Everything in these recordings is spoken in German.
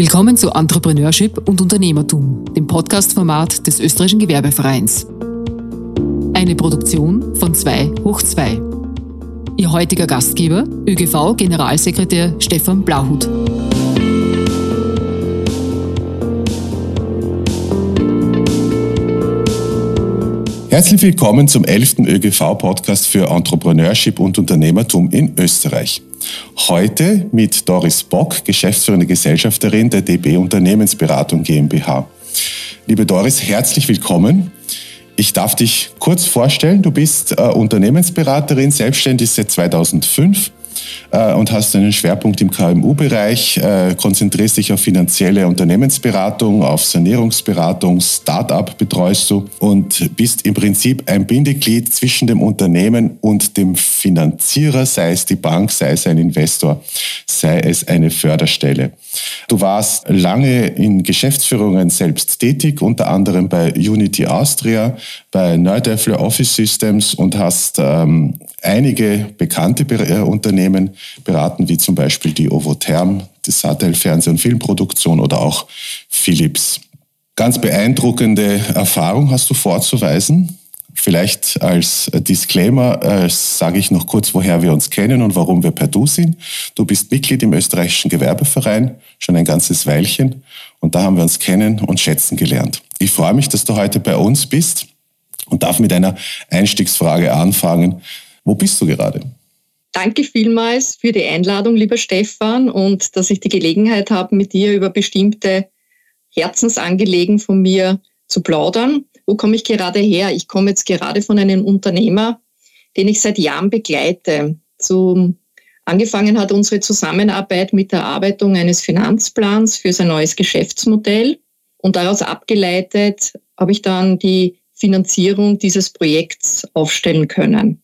Willkommen zu Entrepreneurship und Unternehmertum, dem Podcast-Format des Österreichischen Gewerbevereins. Eine Produktion von 2 hoch 2. Ihr heutiger Gastgeber, ÖGV-Generalsekretär Stefan Blauhut. Herzlich willkommen zum 11. ÖGV-Podcast für Entrepreneurship und Unternehmertum in Österreich. Heute mit Doris Bock, geschäftsführende Gesellschafterin der DB Unternehmensberatung GmbH. Liebe Doris, herzlich willkommen. Ich darf dich kurz vorstellen. Du bist äh, Unternehmensberaterin, selbstständig seit 2005 äh, und hast einen Schwerpunkt im KMU-Bereich, äh, konzentrierst dich auf finanzielle Unternehmensberatung, auf Sanierungsberatung, Start-up betreust du und bist im Prinzip ein Bindeglied zwischen dem Unternehmen und dem Finanzierer, sei es die Bank, sei es ein Investor, sei es eine Förderstelle. Du warst lange in Geschäftsführungen selbst tätig, unter anderem bei Unity Austria, bei Neudeffler Office Systems und hast ähm, einige bekannte äh, Unternehmen beraten, wie zum Beispiel die Ovotherm, die Satel Fernseh- und Filmproduktion oder auch Philips. Ganz beeindruckende Erfahrung hast du vorzuweisen. Vielleicht als Disclaimer äh, sage ich noch kurz, woher wir uns kennen und warum wir per Du sind. Du bist Mitglied im österreichischen Gewerbeverein, schon ein ganzes Weilchen. Und da haben wir uns kennen und schätzen gelernt. Ich freue mich, dass du heute bei uns bist und darf mit einer Einstiegsfrage anfangen. Wo bist du gerade? Danke vielmals für die Einladung, lieber Stefan, und dass ich die Gelegenheit habe, mit dir über bestimmte Herzensangelegen von mir zu plaudern. Wo komme ich gerade her? Ich komme jetzt gerade von einem Unternehmer, den ich seit Jahren begleite. Zum, angefangen hat unsere Zusammenarbeit mit der Erarbeitung eines Finanzplans für sein neues Geschäftsmodell. Und daraus abgeleitet habe ich dann die Finanzierung dieses Projekts aufstellen können.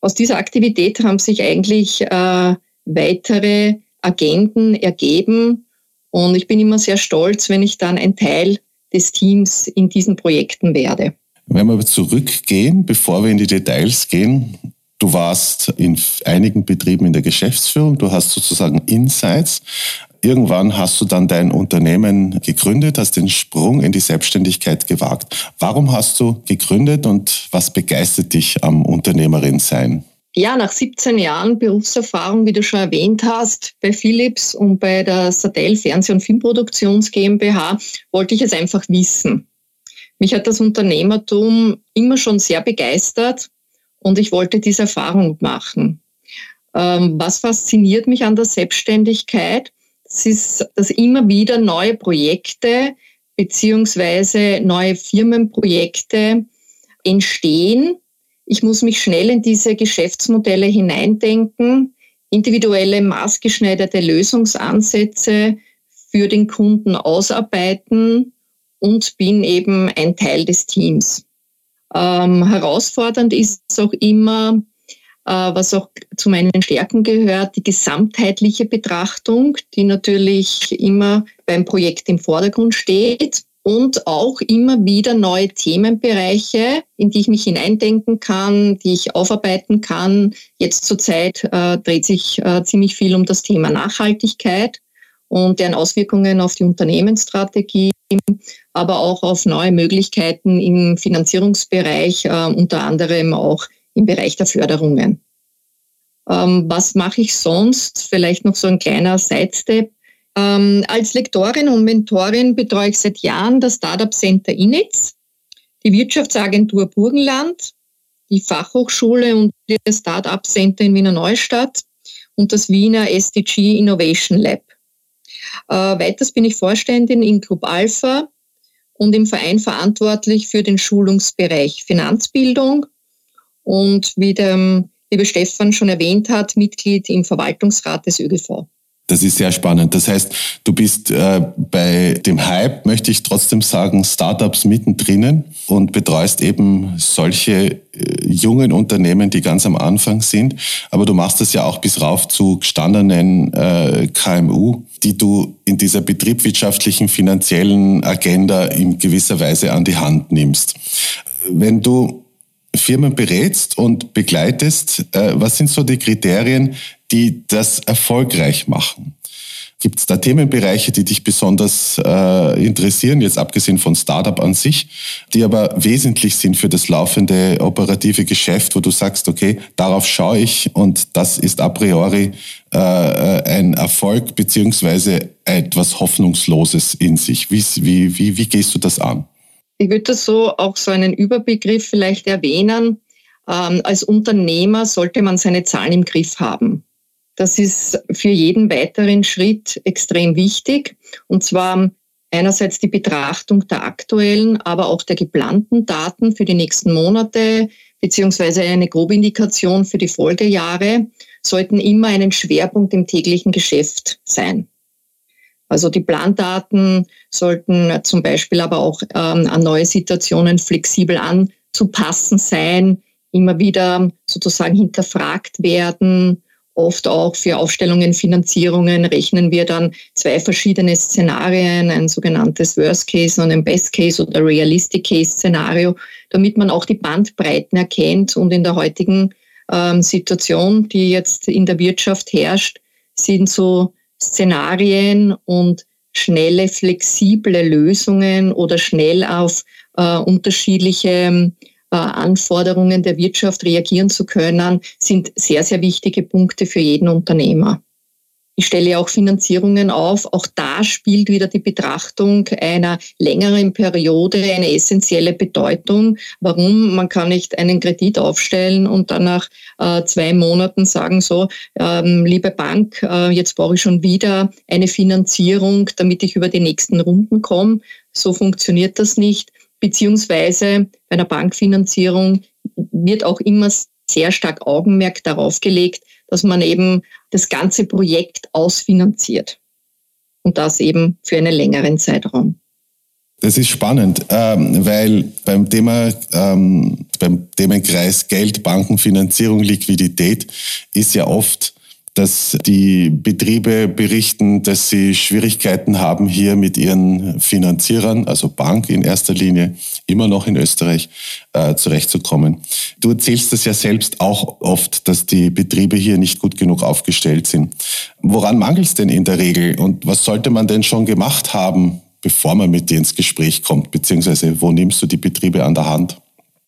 Aus dieser Aktivität haben sich eigentlich äh, weitere Agenden ergeben und ich bin immer sehr stolz, wenn ich dann ein Teil des Teams in diesen Projekten werde. Wenn wir zurückgehen, bevor wir in die Details gehen, du warst in einigen Betrieben in der Geschäftsführung, du hast sozusagen Insights. Irgendwann hast du dann dein Unternehmen gegründet, hast den Sprung in die Selbstständigkeit gewagt. Warum hast du gegründet und was begeistert dich am Unternehmerin sein? Ja, nach 17 Jahren Berufserfahrung, wie du schon erwähnt hast, bei Philips und bei der Satell Fernseh- und Filmproduktions GmbH, wollte ich es einfach wissen. Mich hat das Unternehmertum immer schon sehr begeistert und ich wollte diese Erfahrung machen. Ähm, was fasziniert mich an der Selbstständigkeit? Es ist, dass immer wieder neue Projekte beziehungsweise neue Firmenprojekte entstehen. Ich muss mich schnell in diese Geschäftsmodelle hineindenken, individuelle maßgeschneiderte Lösungsansätze für den Kunden ausarbeiten und bin eben ein Teil des Teams. Ähm, herausfordernd ist auch immer, äh, was auch zu meinen Stärken gehört, die gesamtheitliche Betrachtung, die natürlich immer beim Projekt im Vordergrund steht und auch immer wieder neue Themenbereiche, in die ich mich hineindenken kann, die ich aufarbeiten kann. Jetzt zurzeit äh, dreht sich äh, ziemlich viel um das Thema Nachhaltigkeit und deren Auswirkungen auf die Unternehmensstrategie, aber auch auf neue Möglichkeiten im Finanzierungsbereich, äh, unter anderem auch im Bereich der Förderungen. Ähm, was mache ich sonst? Vielleicht noch so ein kleiner Sidestep. Ähm, als Lektorin und Mentorin betreue ich seit Jahren das Startup Center Initz, die Wirtschaftsagentur Burgenland, die Fachhochschule und das Startup Center in Wiener Neustadt und das Wiener SDG Innovation Lab. Äh, weiters bin ich Vorständin in Club Alpha und im Verein verantwortlich für den Schulungsbereich Finanzbildung und wie der liebe Stefan schon erwähnt hat, Mitglied im Verwaltungsrat des ÖGV. Das ist sehr spannend. Das heißt, du bist äh, bei dem Hype, möchte ich trotzdem sagen, Startups mittendrin und betreust eben solche äh, jungen Unternehmen, die ganz am Anfang sind. Aber du machst das ja auch bis rauf zu gestandenen äh, KMU, die du in dieser betriebswirtschaftlichen, finanziellen Agenda in gewisser Weise an die Hand nimmst. Wenn du Firmen berätst und begleitest, äh, was sind so die Kriterien, die das erfolgreich machen? Gibt es da Themenbereiche, die dich besonders äh, interessieren, jetzt abgesehen von Startup an sich, die aber wesentlich sind für das laufende operative Geschäft, wo du sagst, okay, darauf schaue ich und das ist a priori äh, ein Erfolg beziehungsweise etwas Hoffnungsloses in sich. Wie, wie, wie, wie gehst du das an? Ich würde das so auch so einen Überbegriff vielleicht erwähnen. Ähm, als Unternehmer sollte man seine Zahlen im Griff haben. Das ist für jeden weiteren Schritt extrem wichtig. Und zwar einerseits die Betrachtung der aktuellen, aber auch der geplanten Daten für die nächsten Monate beziehungsweise eine grobe Indikation für die Folgejahre sollten immer einen Schwerpunkt im täglichen Geschäft sein. Also die Plandaten sollten zum Beispiel aber auch ähm, an neue Situationen flexibel anzupassen sein, immer wieder sozusagen hinterfragt werden Oft auch für Aufstellungen, Finanzierungen rechnen wir dann zwei verschiedene Szenarien, ein sogenanntes Worst Case und ein Best Case oder Realistic Case Szenario, damit man auch die Bandbreiten erkennt. Und in der heutigen ähm, Situation, die jetzt in der Wirtschaft herrscht, sind so Szenarien und schnelle, flexible Lösungen oder schnell auf äh, unterschiedliche äh, Anforderungen der Wirtschaft reagieren zu können, sind sehr, sehr wichtige Punkte für jeden Unternehmer. Ich stelle auch Finanzierungen auf. Auch da spielt wieder die Betrachtung einer längeren Periode eine essentielle Bedeutung. Warum? Man kann nicht einen Kredit aufstellen und dann nach äh, zwei Monaten sagen, so, ähm, liebe Bank, äh, jetzt brauche ich schon wieder eine Finanzierung, damit ich über die nächsten Runden komme. So funktioniert das nicht beziehungsweise bei einer Bankfinanzierung wird auch immer sehr stark Augenmerk darauf gelegt, dass man eben das ganze Projekt ausfinanziert. Und das eben für einen längeren Zeitraum. Das ist spannend, ähm, weil beim Thema, ähm, beim Themenkreis Geld, Bankenfinanzierung, Liquidität ist ja oft dass die Betriebe berichten, dass sie Schwierigkeiten haben, hier mit ihren Finanzierern, also Bank in erster Linie, immer noch in Österreich äh, zurechtzukommen. Du erzählst das ja selbst auch oft, dass die Betriebe hier nicht gut genug aufgestellt sind. Woran mangelt es denn in der Regel und was sollte man denn schon gemacht haben, bevor man mit dir ins Gespräch kommt, beziehungsweise wo nimmst du die Betriebe an der Hand?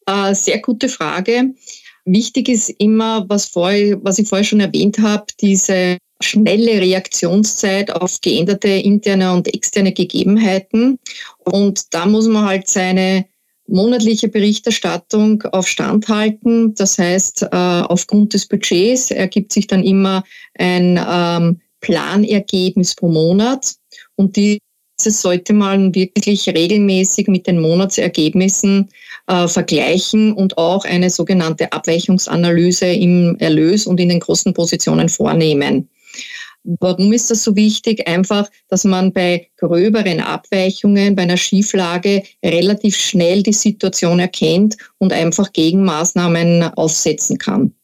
Äh, sehr gute Frage. Wichtig ist immer, was, vorher, was ich vorher schon erwähnt habe, diese schnelle Reaktionszeit auf geänderte interne und externe Gegebenheiten. Und da muss man halt seine monatliche Berichterstattung auf Stand halten. Das heißt, äh, aufgrund des Budgets ergibt sich dann immer ein ähm, Planergebnis pro Monat. Und die das sollte man wirklich regelmäßig mit den Monatsergebnissen äh, vergleichen und auch eine sogenannte Abweichungsanalyse im Erlös und in den großen Positionen vornehmen. Warum ist das so wichtig? Einfach, dass man bei gröberen Abweichungen, bei einer Schieflage relativ schnell die Situation erkennt und einfach Gegenmaßnahmen aufsetzen kann.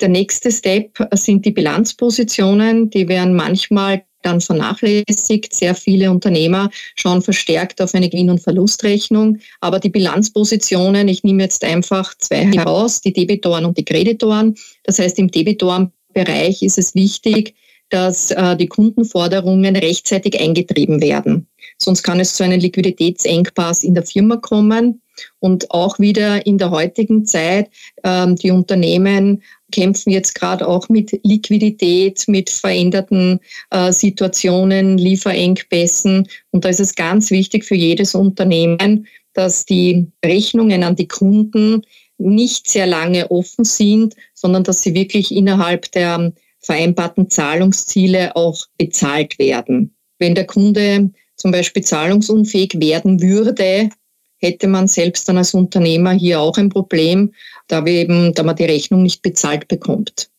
Der nächste Step sind die Bilanzpositionen. Die werden manchmal dann vernachlässigt. Sehr viele Unternehmer schauen verstärkt auf eine Gewinn- und Verlustrechnung. Aber die Bilanzpositionen, ich nehme jetzt einfach zwei heraus, die Debitoren und die Kreditoren. Das heißt, im Debitorenbereich ist es wichtig, dass äh, die Kundenforderungen rechtzeitig eingetrieben werden. Sonst kann es zu einem Liquiditätsengpass in der Firma kommen. Und auch wieder in der heutigen Zeit, ähm, die Unternehmen kämpfen jetzt gerade auch mit Liquidität, mit veränderten äh, Situationen, Lieferengpässen. Und da ist es ganz wichtig für jedes Unternehmen, dass die Rechnungen an die Kunden nicht sehr lange offen sind, sondern dass sie wirklich innerhalb der vereinbarten Zahlungsziele auch bezahlt werden. Wenn der Kunde zum Beispiel zahlungsunfähig werden würde, hätte man selbst dann als Unternehmer hier auch ein Problem, da, wir eben, da man die Rechnung nicht bezahlt bekommt.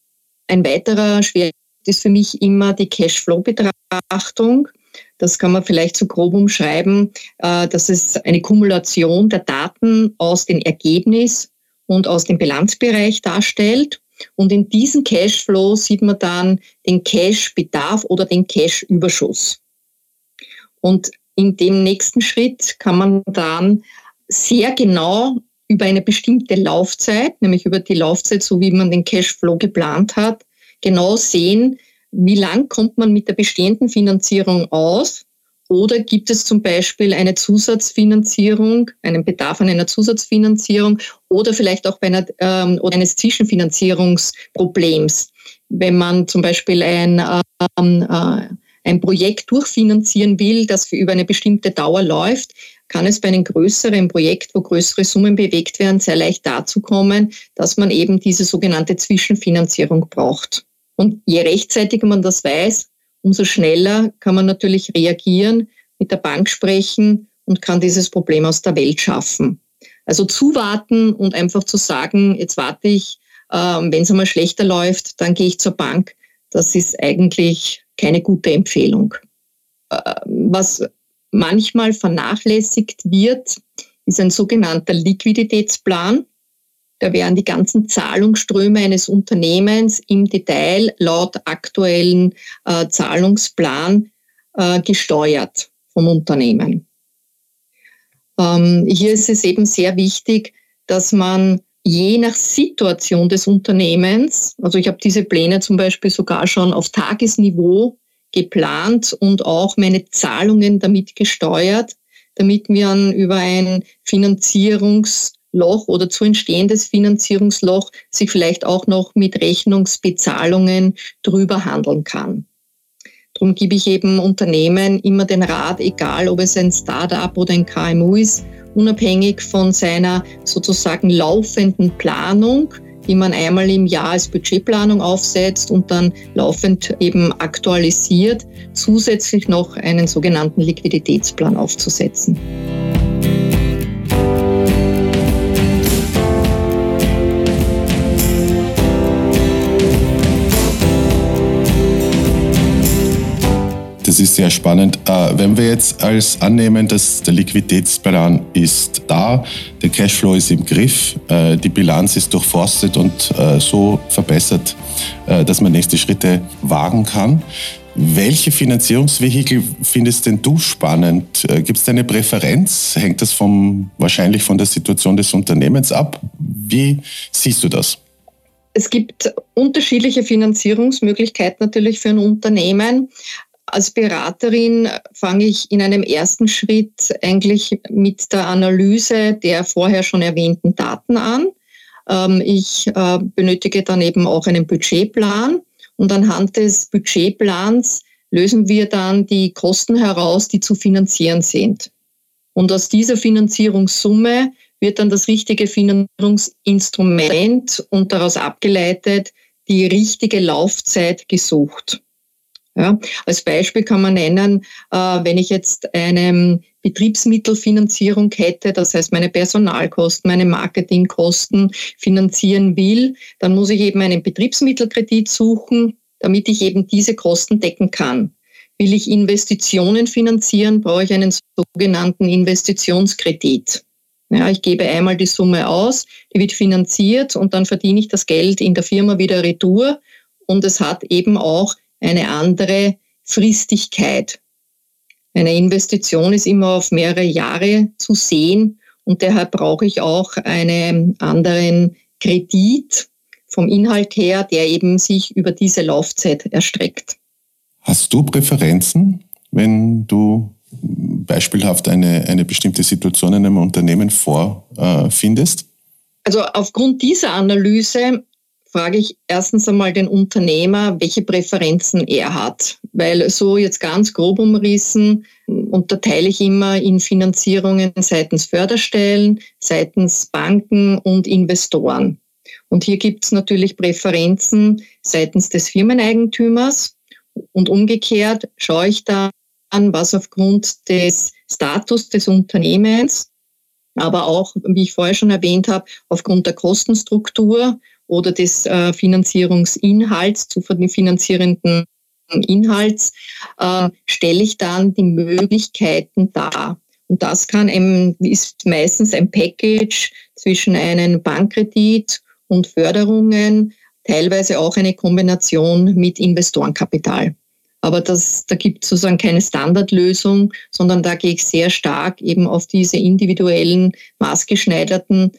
Ein weiterer Schwerpunkt ist für mich immer die Cashflow-Betrachtung. Das kann man vielleicht so grob umschreiben, äh, dass es eine Kumulation der Daten aus dem Ergebnis und aus dem Bilanzbereich darstellt. Und in diesem Cashflow sieht man dann den Cash-Bedarf oder den Cash-Überschuss. Und in dem nächsten Schritt kann man dann sehr genau über eine bestimmte Laufzeit, nämlich über die Laufzeit, so wie man den Cashflow geplant hat, genau sehen, wie lang kommt man mit der bestehenden Finanzierung aus? Oder gibt es zum Beispiel eine Zusatzfinanzierung, einen Bedarf an einer Zusatzfinanzierung oder vielleicht auch bei einer, ähm, oder eines Zwischenfinanzierungsproblems? Wenn man zum Beispiel ein, ähm, äh, ein Projekt durchfinanzieren will, das für über eine bestimmte Dauer läuft, kann es bei einem größeren Projekt, wo größere Summen bewegt werden, sehr leicht dazu kommen, dass man eben diese sogenannte Zwischenfinanzierung braucht. Und je rechtzeitiger man das weiß, umso schneller kann man natürlich reagieren, mit der Bank sprechen und kann dieses Problem aus der Welt schaffen. Also zuwarten und einfach zu sagen, jetzt warte ich, äh, wenn es einmal schlechter läuft, dann gehe ich zur Bank. Das ist eigentlich keine gute Empfehlung. Äh, was manchmal vernachlässigt wird, ist ein sogenannter Liquiditätsplan. Da werden die ganzen Zahlungsströme eines Unternehmens im Detail laut aktuellen äh, Zahlungsplan äh, gesteuert vom Unternehmen. Ähm, hier ist es eben sehr wichtig, dass man je nach Situation des Unternehmens, also ich habe diese Pläne zum Beispiel sogar schon auf Tagesniveau geplant und auch meine Zahlungen damit gesteuert, damit man über ein Finanzierungsloch oder zu entstehendes Finanzierungsloch sich vielleicht auch noch mit Rechnungsbezahlungen drüber handeln kann. Darum gebe ich eben Unternehmen immer den Rat, egal ob es ein Startup oder ein KMU ist, unabhängig von seiner sozusagen laufenden Planung, die man einmal im Jahr als Budgetplanung aufsetzt und dann laufend eben aktualisiert, zusätzlich noch einen sogenannten Liquiditätsplan aufzusetzen. Ist sehr spannend. Äh, wenn wir jetzt als annehmen, dass der Liquiditätsplan ist da, der Cashflow ist im Griff, äh, die Bilanz ist durchforstet und äh, so verbessert, dass man nächste Schritte wagen kann. Welche Finanzierungsvehikel findest denn du spannend? Gibt es eine Präferenz? Hängt das vom, wahrscheinlich von der Situation des Unternehmens ab? Wie siehst du das? Es gibt unterschiedliche Finanzierungsmöglichkeiten natürlich für ein Unternehmen. Als Beraterin fange ich in einem ersten Schritt eigentlich mit der Analyse der vorher schon erwähnten Daten an. Ähm, ich äh, benötige dann eben auch einen Budgetplan und anhand des Budgetplans lösen wir dann die Kosten heraus, die zu finanzieren sind. Und aus dieser Finanzierungssumme wird dann das richtige Finanzierungsinstrument und daraus abgeleitet die richtige Laufzeit gesucht. Ja, als Beispiel kann man nennen, äh, wenn ich jetzt eine Betriebsmittelfinanzierung hätte, das heißt meine Personalkosten, meine Marketingkosten finanzieren will, dann muss ich eben einen Betriebsmittelkredit suchen, damit ich eben diese Kosten decken kann. Will ich Investitionen finanzieren, brauche ich einen sogenannten Investitionskredit. Ja, ich gebe einmal die Summe aus, die wird finanziert und dann verdiene ich das Geld in der Firma wieder retour. Und es hat eben auch eine andere Fristigkeit. Eine Investition ist immer auf mehrere Jahre zu sehen und daher brauche ich auch einen anderen Kredit vom Inhalt her, der eben sich über diese Laufzeit erstreckt. Hast du Präferenzen, wenn du beispielhaft eine, eine bestimmte Situation in einem Unternehmen vorfindest? also aufgrund dieser Analyse frage ich erstens einmal den Unternehmer, welche Präferenzen er hat. Weil so jetzt ganz grob umrissen unterteile ich immer in Finanzierungen seitens Förderstellen, seitens Banken und Investoren. Und hier gibt es natürlich Präferenzen seitens des Firmeneigentümers. Und umgekehrt schaue ich dann, was aufgrund des Status des Unternehmens, aber auch, wie ich vorher schon erwähnt habe, aufgrund der Kostenstruktur oder des äh, Finanzierungsinhalts zu finanzierenden Inhalts, äh, stelle ich dann die Möglichkeiten dar. Und das kann eben, ist meistens ein Package zwischen einem Bankkredit und Förderungen, teilweise auch eine Kombination mit Investorenkapital. Aber das, da gibt es sozusagen keine Standardlösung, sondern da gehe ich sehr stark eben auf diese individuellen, maßgeschneiderten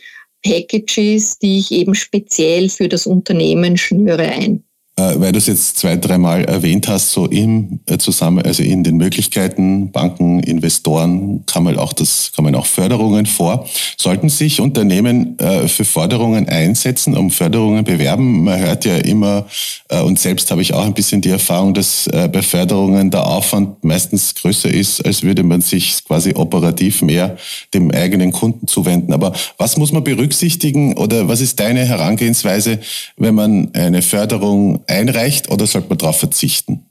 Packages, die ich eben speziell für das Unternehmen schnüre ein. Äh, weil du es jetzt zwei, dreimal erwähnt hast, so im äh, zusammen, also in den Möglichkeiten, Banken, Investoren, kann man auch das, kann man auch Förderungen vor. Sollten sich Unternehmen äh, für Förderungen einsetzen, um Förderungen bewerben? Man hört ja immer, und selbst habe ich auch ein bisschen die Erfahrung, dass bei Förderungen der Aufwand meistens größer ist, als würde man sich quasi operativ mehr dem eigenen Kunden zuwenden. Aber was muss man berücksichtigen oder was ist deine Herangehensweise, wenn man eine Förderung einreicht oder sollte man darauf verzichten?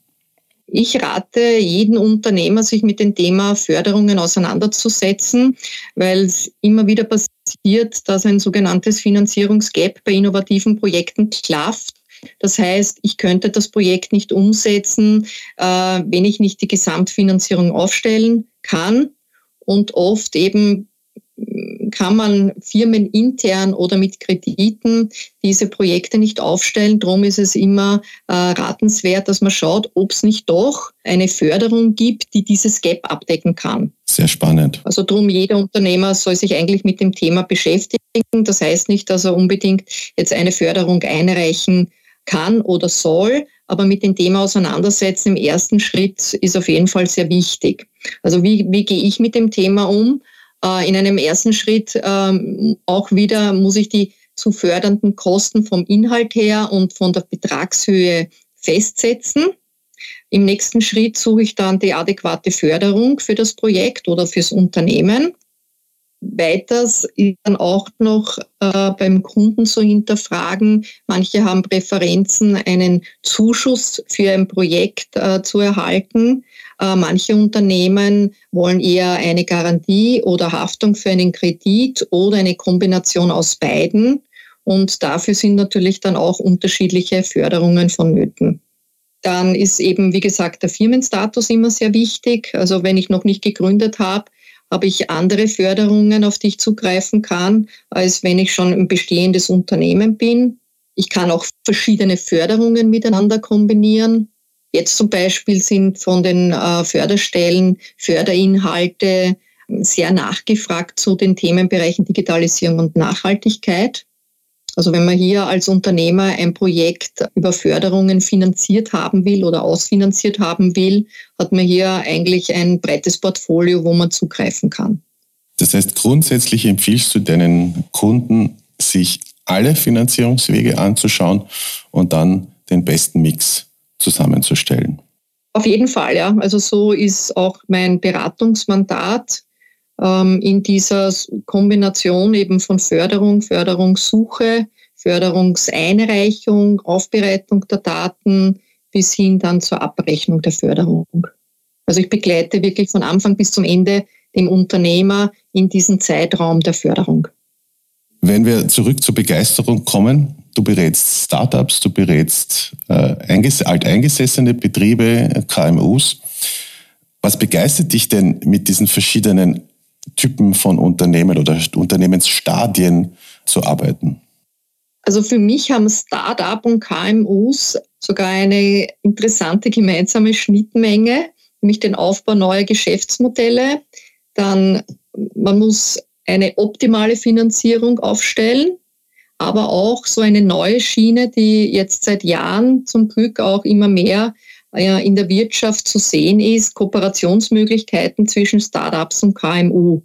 Ich rate jeden Unternehmer, sich mit dem Thema Förderungen auseinanderzusetzen, weil es immer wieder passiert, dass ein sogenanntes Finanzierungsgap bei innovativen Projekten klafft. Das heißt, ich könnte das Projekt nicht umsetzen, äh, wenn ich nicht die Gesamtfinanzierung aufstellen kann. Und oft eben kann man Firmen intern oder mit Krediten diese Projekte nicht aufstellen. Darum ist es immer äh, ratenswert, dass man schaut, ob es nicht doch eine Förderung gibt, die dieses Gap abdecken kann. Sehr spannend. Also darum, jeder Unternehmer soll sich eigentlich mit dem Thema beschäftigen. Das heißt nicht, dass er unbedingt jetzt eine Förderung einreichen kann oder soll, aber mit dem Thema auseinandersetzen im ersten Schritt ist auf jeden Fall sehr wichtig. Also wie, wie gehe ich mit dem Thema um? Äh, in einem ersten Schritt ähm, auch wieder muss ich die zu fördernden Kosten vom Inhalt her und von der Betragshöhe festsetzen. Im nächsten Schritt suche ich dann die adäquate Förderung für das Projekt oder fürs Unternehmen. Weiters ist dann auch noch äh, beim Kunden zu hinterfragen, manche haben Präferenzen, einen Zuschuss für ein Projekt äh, zu erhalten. Äh, manche Unternehmen wollen eher eine Garantie oder Haftung für einen Kredit oder eine Kombination aus beiden. Und dafür sind natürlich dann auch unterschiedliche Förderungen vonnöten. Dann ist eben, wie gesagt, der Firmenstatus immer sehr wichtig. Also wenn ich noch nicht gegründet habe, habe ich andere Förderungen, auf die ich zugreifen kann, als wenn ich schon ein bestehendes Unternehmen bin. Ich kann auch verschiedene Förderungen miteinander kombinieren. Jetzt zum Beispiel sind von den äh, Förderstellen Förderinhalte sehr nachgefragt zu den Themenbereichen Digitalisierung und Nachhaltigkeit. Also wenn man hier als Unternehmer ein Projekt über Förderungen finanziert haben will oder ausfinanziert haben will, hat man hier eigentlich ein breites Portfolio, wo man zugreifen kann. Das heißt, grundsätzlich empfiehlst du deinen Kunden, sich alle Finanzierungswege anzuschauen und dann den besten Mix zusammenzustellen. Auf jeden Fall, ja. Also so ist auch mein Beratungsmandat in dieser Kombination eben von Förderung, Förderungssuche, Förderungseinreichung, Aufbereitung der Daten bis hin dann zur Abrechnung der Förderung. Also ich begleite wirklich von Anfang bis zum Ende den Unternehmer in diesem Zeitraum der Förderung. Wenn wir zurück zur Begeisterung kommen, du berätst Startups, du berätst äh, alteingesessene Betriebe, KMUs. Was begeistert dich denn mit diesen verschiedenen Typen von Unternehmen oder Unternehmensstadien zu arbeiten? Also für mich haben Startup und KMUs sogar eine interessante gemeinsame Schnittmenge, nämlich den Aufbau neuer Geschäftsmodelle. Dann man muss eine optimale Finanzierung aufstellen, aber auch so eine neue Schiene, die jetzt seit Jahren zum Glück auch immer mehr in der Wirtschaft zu sehen ist, Kooperationsmöglichkeiten zwischen Startups und KMU.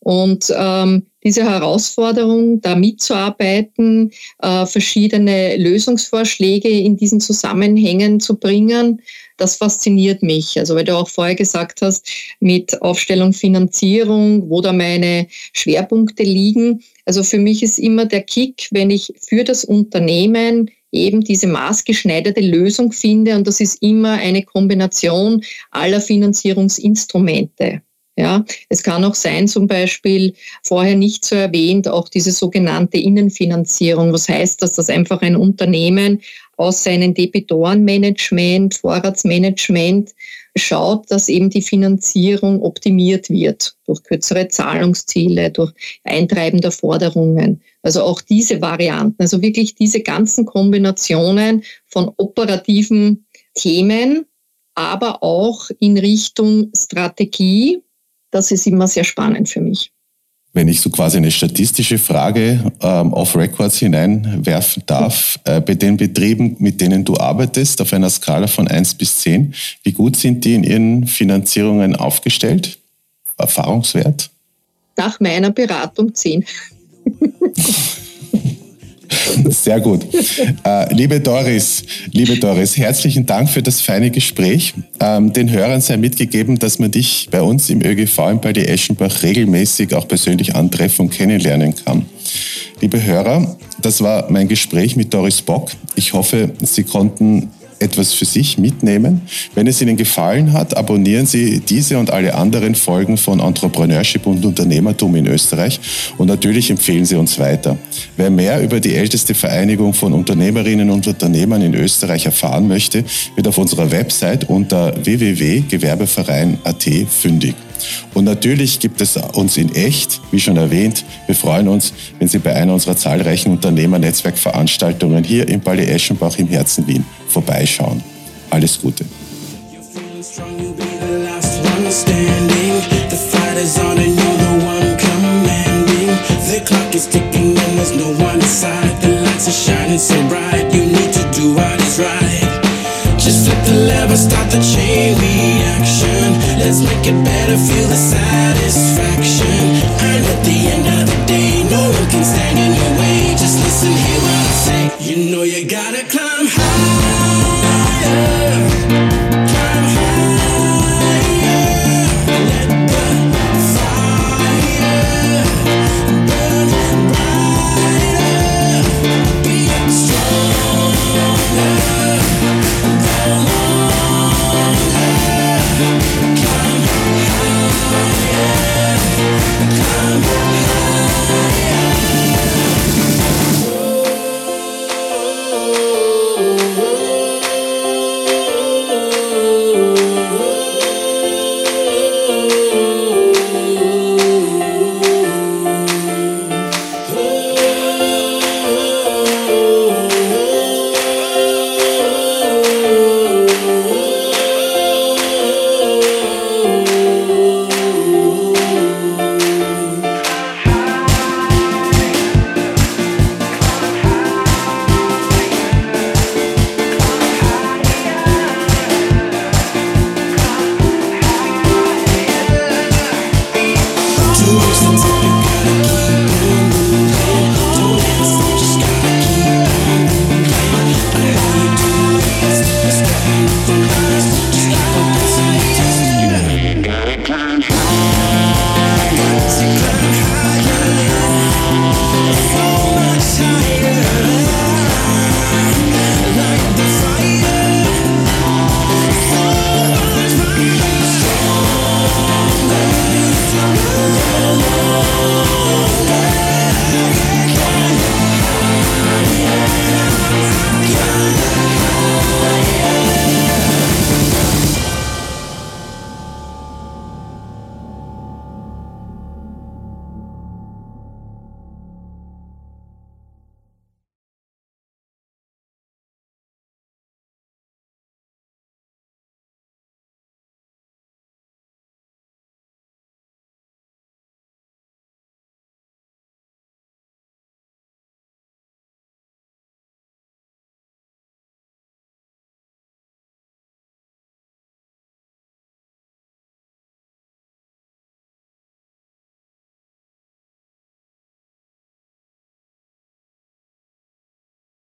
Und ähm, diese Herausforderung, da mitzuarbeiten, äh, verschiedene Lösungsvorschläge in diesen Zusammenhängen zu bringen, das fasziniert mich. Also weil du auch vorher gesagt hast, mit Aufstellung Finanzierung, wo da meine Schwerpunkte liegen. Also für mich ist immer der Kick, wenn ich für das Unternehmen eben diese maßgeschneiderte Lösung finde. Und das ist immer eine Kombination aller Finanzierungsinstrumente. Ja, es kann auch sein, zum Beispiel vorher nicht so erwähnt, auch diese sogenannte Innenfinanzierung. Was heißt das? Dass einfach ein Unternehmen aus seinem Debitorenmanagement, Vorratsmanagement schaut, dass eben die Finanzierung optimiert wird durch kürzere Zahlungsziele, durch Eintreiben der Forderungen. Also auch diese Varianten, also wirklich diese ganzen Kombinationen von operativen Themen, aber auch in Richtung Strategie, das ist immer sehr spannend für mich. wenn ich so quasi eine statistische Frage ähm, auf Records hineinwerfen darf, äh, bei den Betrieben, mit denen du arbeitest, auf einer Skala von 1 bis 10, wie gut sind die in ihren Finanzierungen aufgestellt? Erfahrungswert? Nach meiner Beratung 10. Sehr gut. Äh, liebe Doris, liebe Doris, herzlichen Dank für das feine Gespräch. Ähm, den Hörern sei mitgegeben, dass man dich bei uns im ÖGV in Baldi Eschenbach regelmäßig auch persönlich antreffen und kennenlernen kann. Liebe Hörer, das war mein Gespräch mit Doris Bock. Ich hoffe, Sie konnten etwas für sich mitnehmen. Wenn es Ihnen gefallen hat, abonnieren Sie diese und alle anderen Folgen von Entrepreneurship und Unternehmertum in Österreich und natürlich empfehlen Sie uns weiter. Wer mehr über die älteste Vereinigung von Unternehmerinnen und Unternehmern in Österreich erfahren möchte, wird auf unserer Website unter www.gewerbeverein.at fündig. Und natürlich gibt es uns in echt, wie schon erwähnt. Wir freuen uns, wenn Sie bei einer unserer zahlreichen Unternehmernetzwerkveranstaltungen hier im Ballet Eschenbach im Herzen Wien vorbeischauen. Alles Gute. Just flip the lever, start the chain reaction. Let's make it better, feel the satisfaction. And at the end of the day, no one can stand in your way. Just listen, hear what I say. You know you gotta climb high.